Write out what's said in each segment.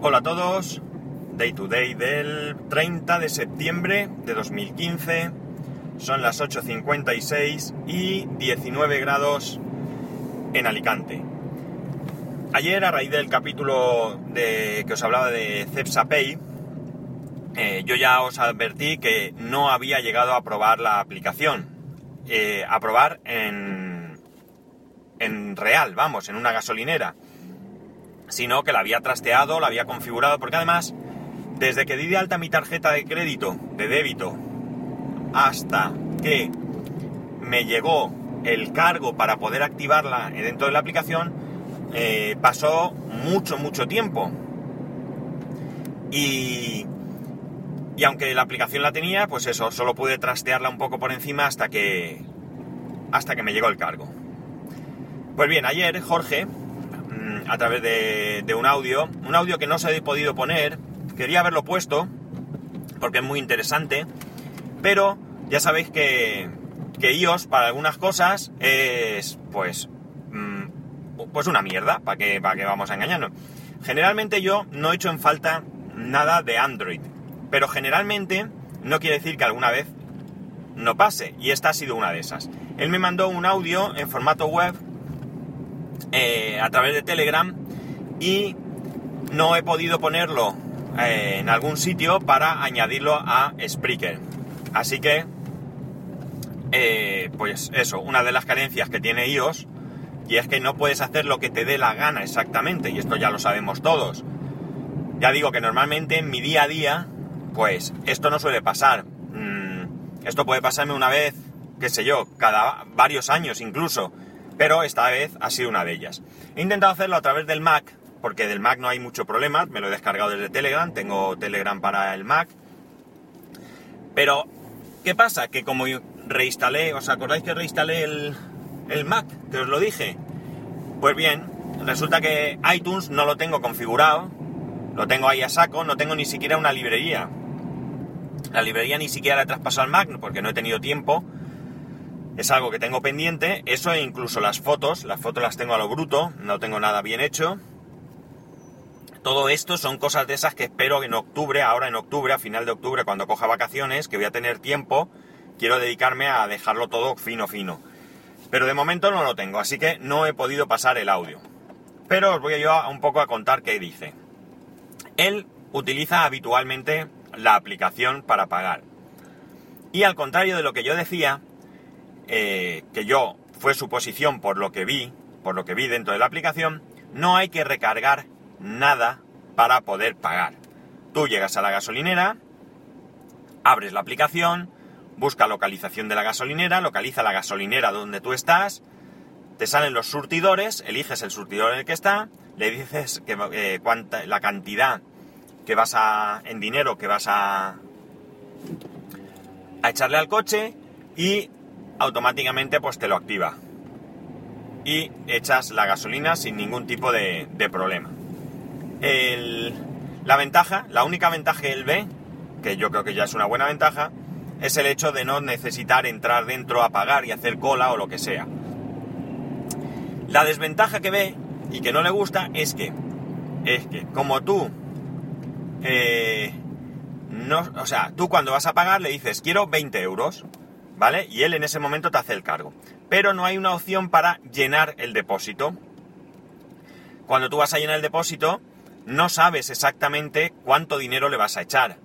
Hola a todos, Day to Day del 30 de septiembre de 2015, son las 8.56 y 19 grados en Alicante. Ayer, a raíz del capítulo de, que os hablaba de Cepsapay, eh, yo ya os advertí que no había llegado a probar la aplicación, eh, a probar en, en real, vamos, en una gasolinera sino que la había trasteado, la había configurado, porque además, desde que di de alta mi tarjeta de crédito, de débito, hasta que me llegó el cargo para poder activarla dentro de la aplicación, eh, pasó mucho, mucho tiempo. Y, y aunque la aplicación la tenía, pues eso, solo pude trastearla un poco por encima hasta que, hasta que me llegó el cargo. Pues bien, ayer Jorge, a través de, un audio, un audio que no se ha podido poner, quería haberlo puesto, porque es muy interesante, pero ya sabéis que, que iOS para algunas cosas es pues, mm, pues una mierda, para que, para vamos a engañarnos. Generalmente yo no he hecho en falta nada de Android, pero generalmente no quiere decir que alguna vez no pase, y esta ha sido una de esas. Él me mandó un audio en formato web eh, a través de Telegram y no he podido ponerlo eh, en algún sitio para añadirlo a Spreaker. Así que, eh, pues eso, una de las carencias que tiene iOS y es que no puedes hacer lo que te dé la gana exactamente, y esto ya lo sabemos todos. Ya digo que normalmente en mi día a día, pues esto no suele pasar. Mm, esto puede pasarme una vez, qué sé yo, cada varios años incluso pero esta vez ha sido una de ellas. He intentado hacerlo a través del Mac, porque del Mac no hay mucho problema, me lo he descargado desde Telegram, tengo Telegram para el Mac. Pero, ¿qué pasa? Que como reinstalé, ¿os acordáis que reinstalé el, el Mac? Que os lo dije. Pues bien, resulta que iTunes no lo tengo configurado, lo tengo ahí a saco, no tengo ni siquiera una librería. La librería ni siquiera la he traspasado al Mac porque no he tenido tiempo es algo que tengo pendiente, eso e incluso las fotos, las fotos las tengo a lo bruto, no tengo nada bien hecho. Todo esto son cosas de esas que espero en octubre, ahora en octubre, a final de octubre, cuando coja vacaciones, que voy a tener tiempo, quiero dedicarme a dejarlo todo fino fino. Pero de momento no lo tengo, así que no he podido pasar el audio. Pero os voy a yo un poco a contar qué dice. Él utiliza habitualmente la aplicación para pagar. Y al contrario de lo que yo decía, eh, que yo fue su posición por lo que vi, por lo que vi dentro de la aplicación, no hay que recargar nada para poder pagar. Tú llegas a la gasolinera, abres la aplicación, busca localización de la gasolinera, localiza la gasolinera donde tú estás, te salen los surtidores, eliges el surtidor en el que está, le dices eh, cuánta, la cantidad que vas a, en dinero que vas a, a echarle al coche y automáticamente pues te lo activa. Y echas la gasolina sin ningún tipo de, problema. la ventaja, la única ventaja que él ve, que yo creo que ya es una buena ventaja, es el hecho de no necesitar entrar dentro a pagar y hacer cola o lo que sea. La desventaja que ve y que no le gusta es que, es que como tú, eh, no, o sea, tú cuando vas a pagar le dices quiero 20 euros ¿vale? Y él en ese momento te hace el cargo. Pero no hay una opción para llenar el depósito. Cuando tú vas a llenar el depósito, no sabes exactamente cuánto dinero le vas a echar.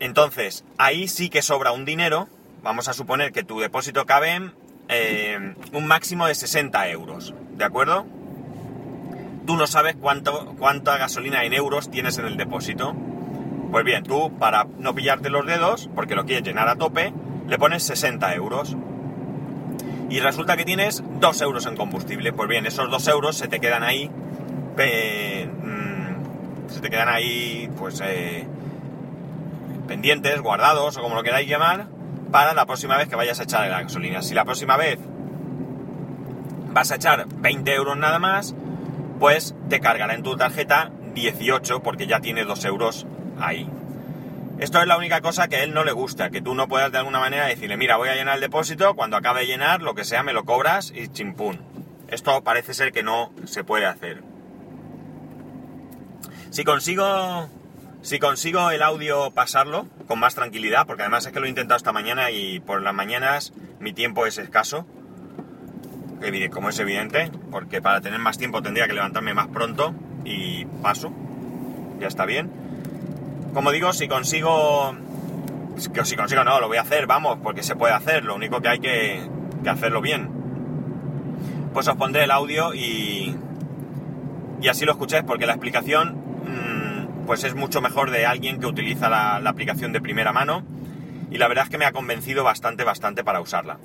Entonces, ahí sí que sobra un dinero. Vamos a suponer que tu depósito cabe en eh, un máximo de 60 euros. ¿De acuerdo? Tú no sabes cuánto, cuánta gasolina en euros tienes en el depósito. Pues bien, tú para no pillarte los dedos, porque lo quieres llenar a tope, le pones 60 euros. Y resulta que tienes 2 euros en combustible. Pues bien, esos 2 euros se te quedan ahí. Mm, se te quedan ahí, pues. Eh, pendientes, guardados, o como lo queráis llamar, para la próxima vez que vayas a echar la gasolina. Si la próxima vez vas a echar 20 euros nada más, pues te cargará en tu tarjeta 18 porque ya tiene 2 euros ahí. Esto es la única cosa que a él no le gusta, que tú no puedas de alguna manera decirle, mira, voy a llenar el depósito, cuando acabe de llenar, lo que sea, me lo cobras y chimpún. Esto parece ser que no se puede hacer. Si consigo. Si consigo el audio pasarlo con más tranquilidad, porque además es que lo he intentado esta mañana y por las mañanas mi tiempo es escaso, como es evidente, porque para tener más tiempo tendría que levantarme más pronto y paso, ya está bien. Como digo, si consigo, si consigo no, lo voy a hacer, vamos, porque se puede hacer, lo único que hay que, hacerlo bien. Pues os pondré el audio y, y así lo escucháis, porque la explicación mm, pues es mucho mejor de alguien que utiliza la, aplicación de primera mano y la verdad es que me ha convencido bastante, bastante para usarla.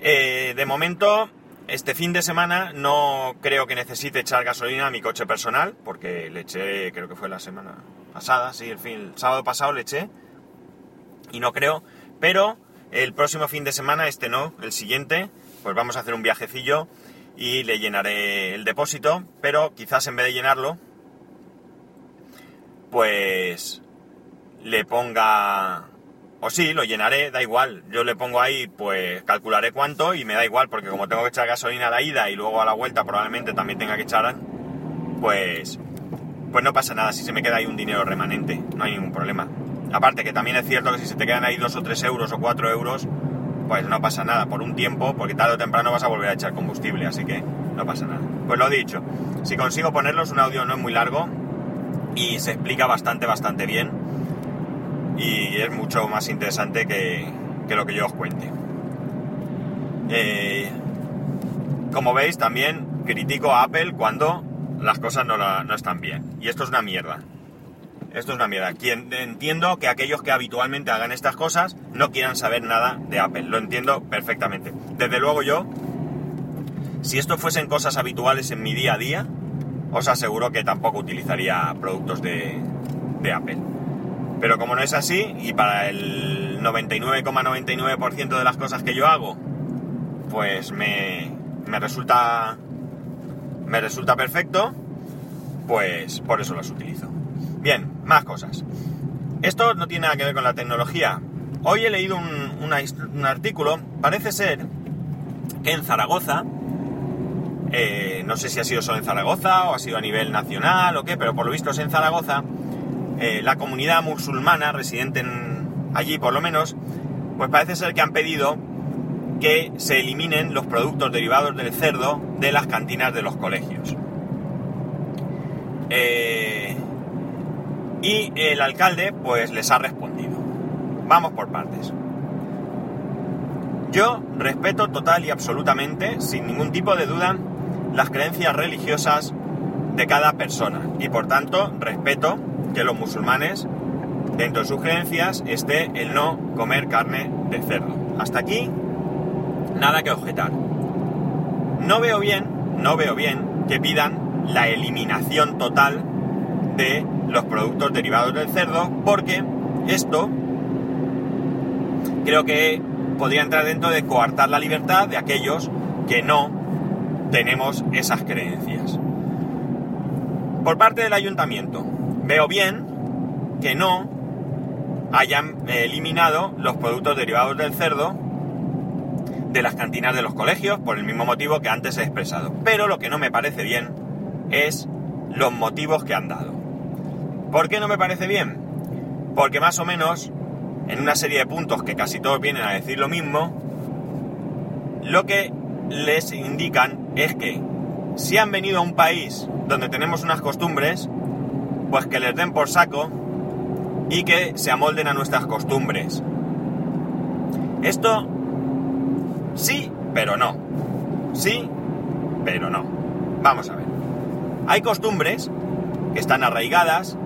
Eh, de momento este fin de semana no creo que necesite echar gasolina a mi coche personal, porque le eché, creo que fue la semana pasada, sí, el, fin, sábado pasado le eché, y no creo, pero el próximo fin de semana, este no, el siguiente, pues vamos a hacer un viajecillo y le llenaré el depósito, pero quizás en vez de llenarlo, pues le ponga o sí, lo llenaré, da igual. Yo le pongo ahí, pues calcularé cuánto y me da igual, porque como tengo que echar gasolina a la ida y luego a la vuelta probablemente también tenga que echar, pues, pues no pasa nada si se me queda ahí un dinero remanente, no hay ningún problema. Aparte que también es cierto que si se te quedan ahí dos o tres euros o cuatro euros, pues no pasa nada por un tiempo, porque tarde o temprano vas a volver a echar combustible, así que no pasa nada. Pues lo dicho, si consigo ponerlos, un audio no es muy largo y se explica bastante, bastante bien y es mucho más interesante que, lo que yo os cuente. Eh, como veis, también critico a Apple cuando las cosas no, no, están bien. Y esto es una mierda. Esto es una mierda. Quien, entiendo que aquellos que habitualmente hagan estas cosas no quieran saber nada de Apple. Lo entiendo perfectamente. Desde luego yo, si esto fuesen cosas habituales en mi día a día, os aseguro que tampoco utilizaría productos de, de Apple. Pero como no es así, y para el 99,99% de las cosas que yo hago, pues me, me resulta me resulta perfecto, pues por eso los utilizo. Bien, más cosas. Esto no tiene nada que ver con la tecnología. Hoy he leído un, un artículo, parece ser que en Zaragoza, eh, no sé si ha sido solo en Zaragoza o ha sido a nivel nacional o qué, pero por lo visto es en Zaragoza, eh, la comunidad musulmana residente allí por lo menos, pues parece ser que han pedido que se eliminen los productos derivados del cerdo de las cantinas de los colegios. Eh, y el alcalde pues les ha respondido. Vamos por partes. Yo respeto total y absolutamente, sin ningún tipo de duda, las creencias religiosas de cada persona y por tanto respeto que los musulmanes, dentro de sus creencias, esté el no comer carne de cerdo. Hasta aquí, nada que objetar. No veo bien, no veo bien que pidan la eliminación total de los productos derivados del cerdo, porque esto creo que podría entrar dentro de coartar la libertad de aquellos que no tenemos esas creencias. Por parte del ayuntamiento, Veo bien que no hayan eliminado los productos derivados del cerdo de las cantinas de los colegios por el mismo motivo que antes he expresado. Pero lo que no me parece bien es los motivos que han dado. ¿Por qué no me parece bien? Porque más o menos, en una serie de puntos que casi todos vienen a decir lo mismo, lo que les indican es que si han venido a un país donde tenemos unas costumbres, pues que les den por saco y que se amolden a nuestras costumbres. Esto sí, pero no. Sí, pero no. Vamos a ver. Hay costumbres que están arraigadas,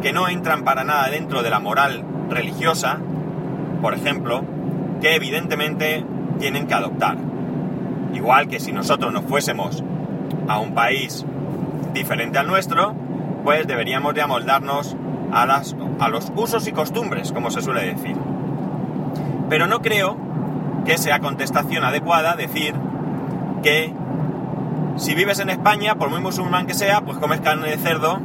que no entran para nada dentro de la moral religiosa, por ejemplo, que evidentemente tienen que adoptar. Igual que si nosotros nos fuésemos a un país diferente al nuestro, pues deberíamos de amoldarnos a, las, a los usos y costumbres, como se suele decir. Pero no creo que sea contestación adecuada decir que si vives en España, por muy musulmán que sea, pues comes carne de cerdo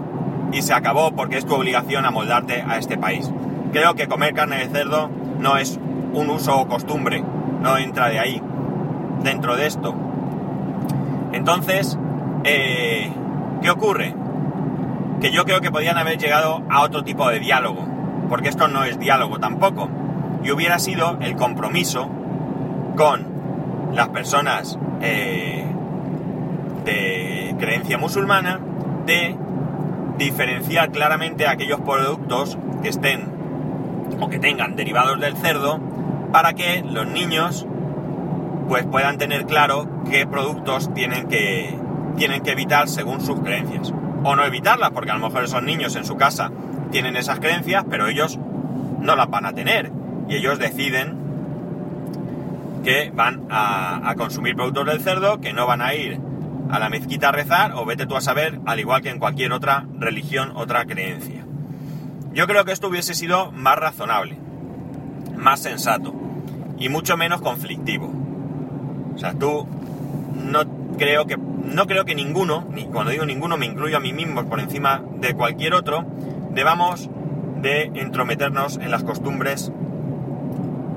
y se acabó porque es tu obligación amoldarte a este país. Creo que comer carne de cerdo no es un uso o costumbre, no entra de ahí, dentro de esto. Entonces, eh, ¿qué ocurre? Que yo creo que podían haber llegado a otro tipo de diálogo, porque esto no es diálogo tampoco, y hubiera sido el compromiso con las personas eh, de creencia musulmana de diferenciar claramente aquellos productos que estén o que tengan derivados del cerdo para que los niños pues puedan tener claro qué productos tienen que, tienen que evitar según sus creencias. O no evitarlas, porque a lo mejor esos niños en su casa tienen esas creencias, pero ellos no las van a tener. Y ellos deciden que van a, consumir productos del cerdo, que no van a ir a la mezquita a rezar, o vete tú a saber, al igual que en cualquier otra religión, otra creencia. Yo creo que esto hubiese sido más razonable, más sensato y mucho menos conflictivo. O sea, tú no creo que no creo que ninguno, ni cuando digo ninguno me incluyo a mí mismo por encima de cualquier otro, debamos de entrometernos en las costumbres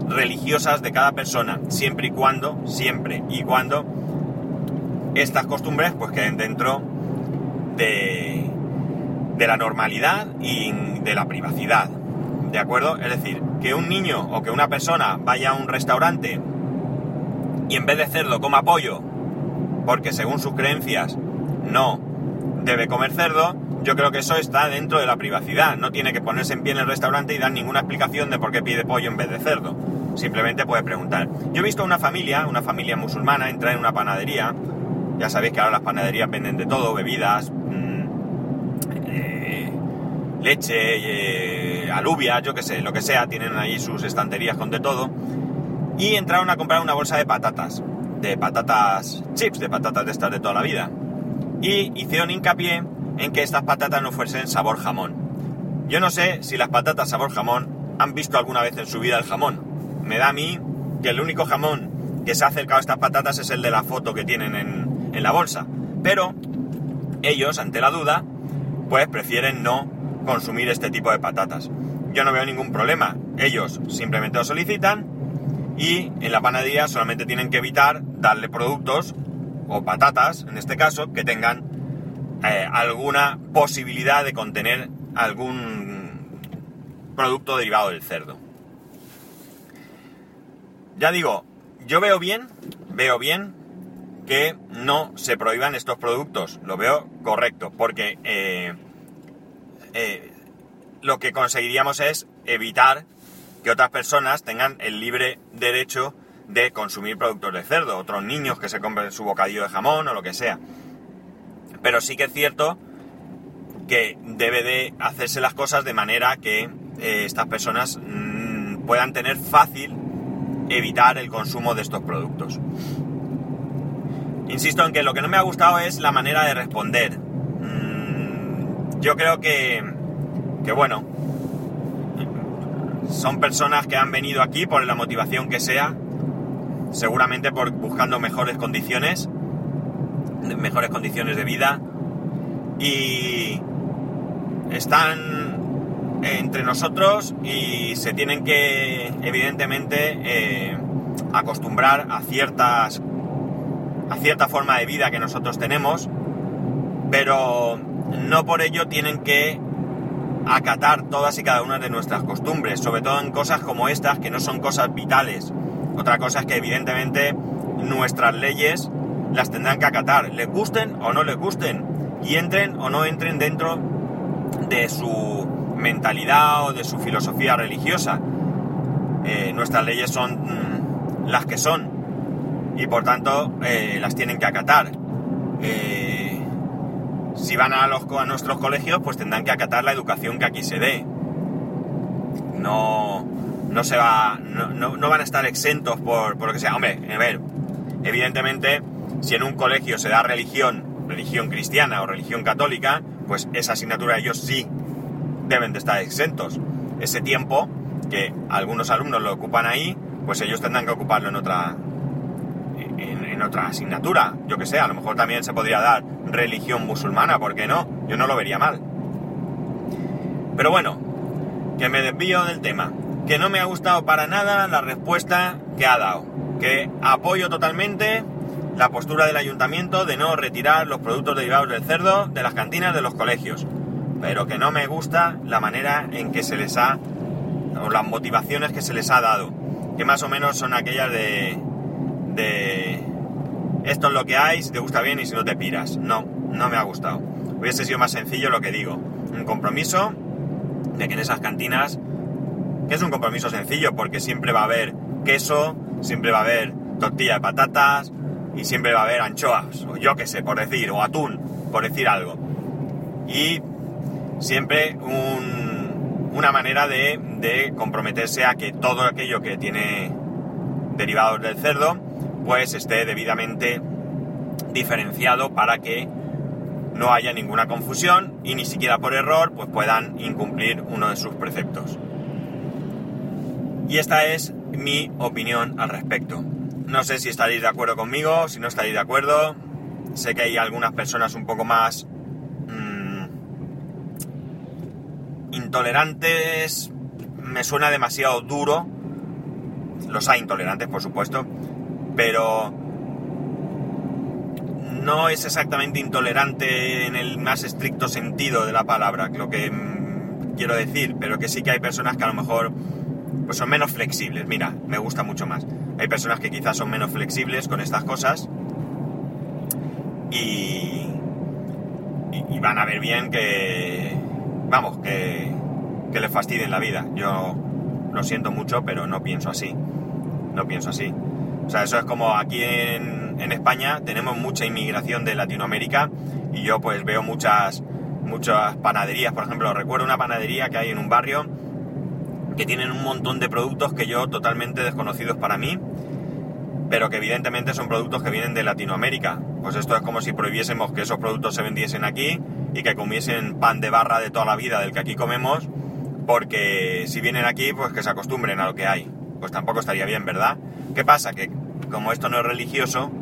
religiosas de cada persona, siempre y cuando, siempre y cuando estas costumbres pues queden dentro de, de la normalidad y de la privacidad. ¿De acuerdo? Es decir, que un niño o que una persona vaya a un restaurante y en vez de cerdo coma pollo, porque según sus creencias no debe comer cerdo, yo creo que eso está dentro de la privacidad. No tiene que ponerse en pie en el restaurante y dar ninguna explicación de por qué pide pollo en vez de cerdo. Simplemente puede preguntar. Yo he visto una familia, una familia musulmana, entrar en una panadería. Ya sabéis que ahora las panaderías venden de todo, bebidas, mmm, eh, leche, eh, alubias, yo qué sé, lo que sea. Tienen ahí sus estanterías con de todo. Y entraron a comprar una bolsa de patatas de patatas chips, de patatas de estas de toda la vida. Y hicieron hincapié en que estas patatas no fuesen sabor jamón. Yo no sé si las patatas sabor jamón han visto alguna vez en su vida el jamón. Me da a mí que el único jamón que se ha acercado a estas patatas es el de la foto que tienen en, en la bolsa. Pero ellos, ante la duda, pues prefieren no consumir este tipo de patatas. Yo no veo ningún problema. Ellos simplemente lo solicitan y en la panadería solamente tienen que evitar darle productos o patatas, en este caso, que tengan eh, alguna posibilidad de contener algún producto derivado del cerdo. Ya digo, yo veo bien, veo bien que no se prohíban estos productos, lo veo correcto, porque eh, eh, lo que conseguiríamos es evitar que otras personas tengan el libre derecho de consumir productos de cerdo, otros niños que se compren su bocadillo de jamón o lo que sea. Pero sí que es cierto que debe de hacerse las cosas de manera que eh, estas personas mmm, puedan tener fácil evitar el consumo de estos productos. Insisto en que lo que no me ha gustado es la manera de responder. Mm, yo creo que, que bueno, son personas que han venido aquí por la motivación que sea, seguramente por buscando mejores condiciones, mejores condiciones de vida y están entre nosotros y se tienen que evidentemente eh, acostumbrar a ciertas a cierta forma de vida que nosotros tenemos pero no por ello tienen que acatar todas y cada una de nuestras costumbres, sobre todo en cosas como estas, que no son cosas vitales. Otra cosa es que evidentemente nuestras leyes las tendrán que acatar, les gusten o no les gusten, y entren o no entren dentro de su mentalidad o de su filosofía religiosa. Eh, nuestras leyes son mm, las que son y por tanto eh, las tienen que acatar. Eh, si van a, los, a nuestros colegios, pues tendrán que acatar la educación que aquí se dé. No, no se va, no, no, van a estar exentos por, por, lo que sea. Hombre, a ver, evidentemente, si en un colegio se da religión, religión cristiana o religión católica, pues esa asignatura ellos sí deben de estar exentos. Ese tiempo que algunos alumnos lo ocupan ahí, pues ellos tendrán que ocuparlo en otra, en, otra asignatura. Yo que sé, a lo mejor también se podría dar religión musulmana, ¿por qué no? Yo no lo vería mal. Pero bueno, que me desvío del tema. Que no me ha gustado para nada la respuesta que ha dado. Que apoyo totalmente la postura del ayuntamiento de no retirar los productos derivados del cerdo de las cantinas de los colegios. pero que no me gusta la manera en que se les ha, o las motivaciones que se les ha dado, que más o menos son aquellas de, de esto es lo que hay, si te gusta bien y si no te piras. No, no me ha gustado. Hubiese sido más sencillo lo que digo, un compromiso de que en esas cantinas, que es un compromiso sencillo porque siempre va a haber queso, siempre va a haber tortilla de patatas y siempre va a haber anchoas, o yo qué sé, por decir, o atún, por decir algo. Y siempre una manera de, de comprometerse a que todo aquello que tiene derivados del cerdo, pues esté debidamente diferenciado para que no haya ninguna confusión y ni siquiera por error pues puedan incumplir uno de sus preceptos. Y esta es mi opinión al respecto. No sé si estaréis de acuerdo conmigo, si no estaréis de acuerdo. Sé que hay algunas personas un poco más mmm, intolerantes. Me suena demasiado duro. Los hay intolerantes, por supuesto. Pero no es exactamente intolerante en el más estricto sentido de la palabra, lo que mm, quiero decir, pero que sí que hay personas que a lo mejor pues son menos flexibles. Mira, me gusta mucho más. Hay personas que quizás son menos flexibles con estas cosas y, van a ver bien que, vamos, que, que les fastidien la vida. Yo lo siento mucho, pero no pienso así. No pienso así. O sea, eso es como aquí en, España tenemos mucha inmigración de Latinoamérica y yo pues veo muchas, muchas panaderías, por ejemplo, recuerdo una panadería que hay en un barrio que tienen un montón de productos que yo totalmente desconocidos para mí, pero que evidentemente son productos que vienen de Latinoamérica. Pues esto es como si prohibiésemos que esos productos se vendiesen aquí y que comiesen pan de barra de toda la vida del que aquí comemos, porque si vienen aquí, pues que se acostumbren a lo que hay. Pues tampoco estaría bien, ¿verdad? ¿Qué pasa? Que como esto no es religioso,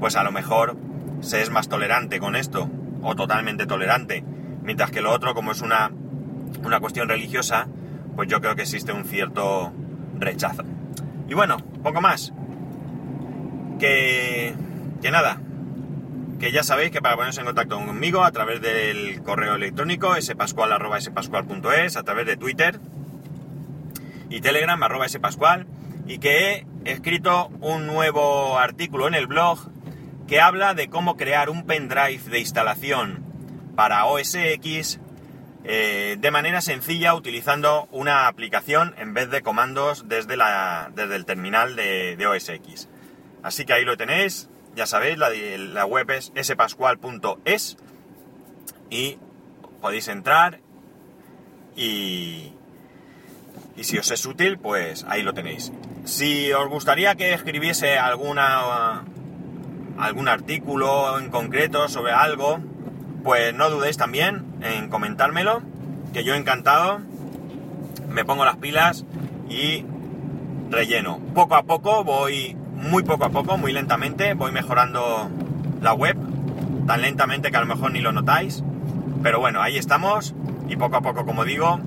pues a lo mejor se es más tolerante con esto, o totalmente tolerante, mientras que lo otro, como es una, una cuestión religiosa, pues yo creo que existe un cierto rechazo. Y bueno, poco más. Que, que nada, que ya sabéis que para ponerse en contacto conmigo a través del correo electrónico spascual.es, a través de Twitter y Telegram arroba spascual, y que he escrito un nuevo artículo en el blog que habla de cómo crear un pendrive de instalación para OS X eh, de manera sencilla utilizando una aplicación en vez de comandos desde, la, desde el terminal de, de, OS X. Así que ahí lo tenéis, ya sabéis, la, la web es spascual.es y podéis entrar y, y si os es útil, pues ahí lo tenéis. Si os gustaría que escribiese alguna algún artículo en concreto sobre algo, pues no dudéis también en comentármelo, que yo encantado me pongo las pilas y relleno. Poco a poco voy, muy poco a poco, muy lentamente, voy mejorando la web, tan lentamente que a lo mejor ni lo notáis, pero bueno, ahí estamos y poco a poco, como digo,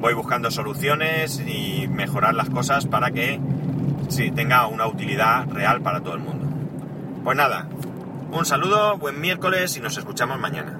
voy buscando soluciones y mejorar las cosas para que sí, tenga una utilidad real para todo el mundo. Pues nada, un saludo, buen miércoles y nos escuchamos mañana.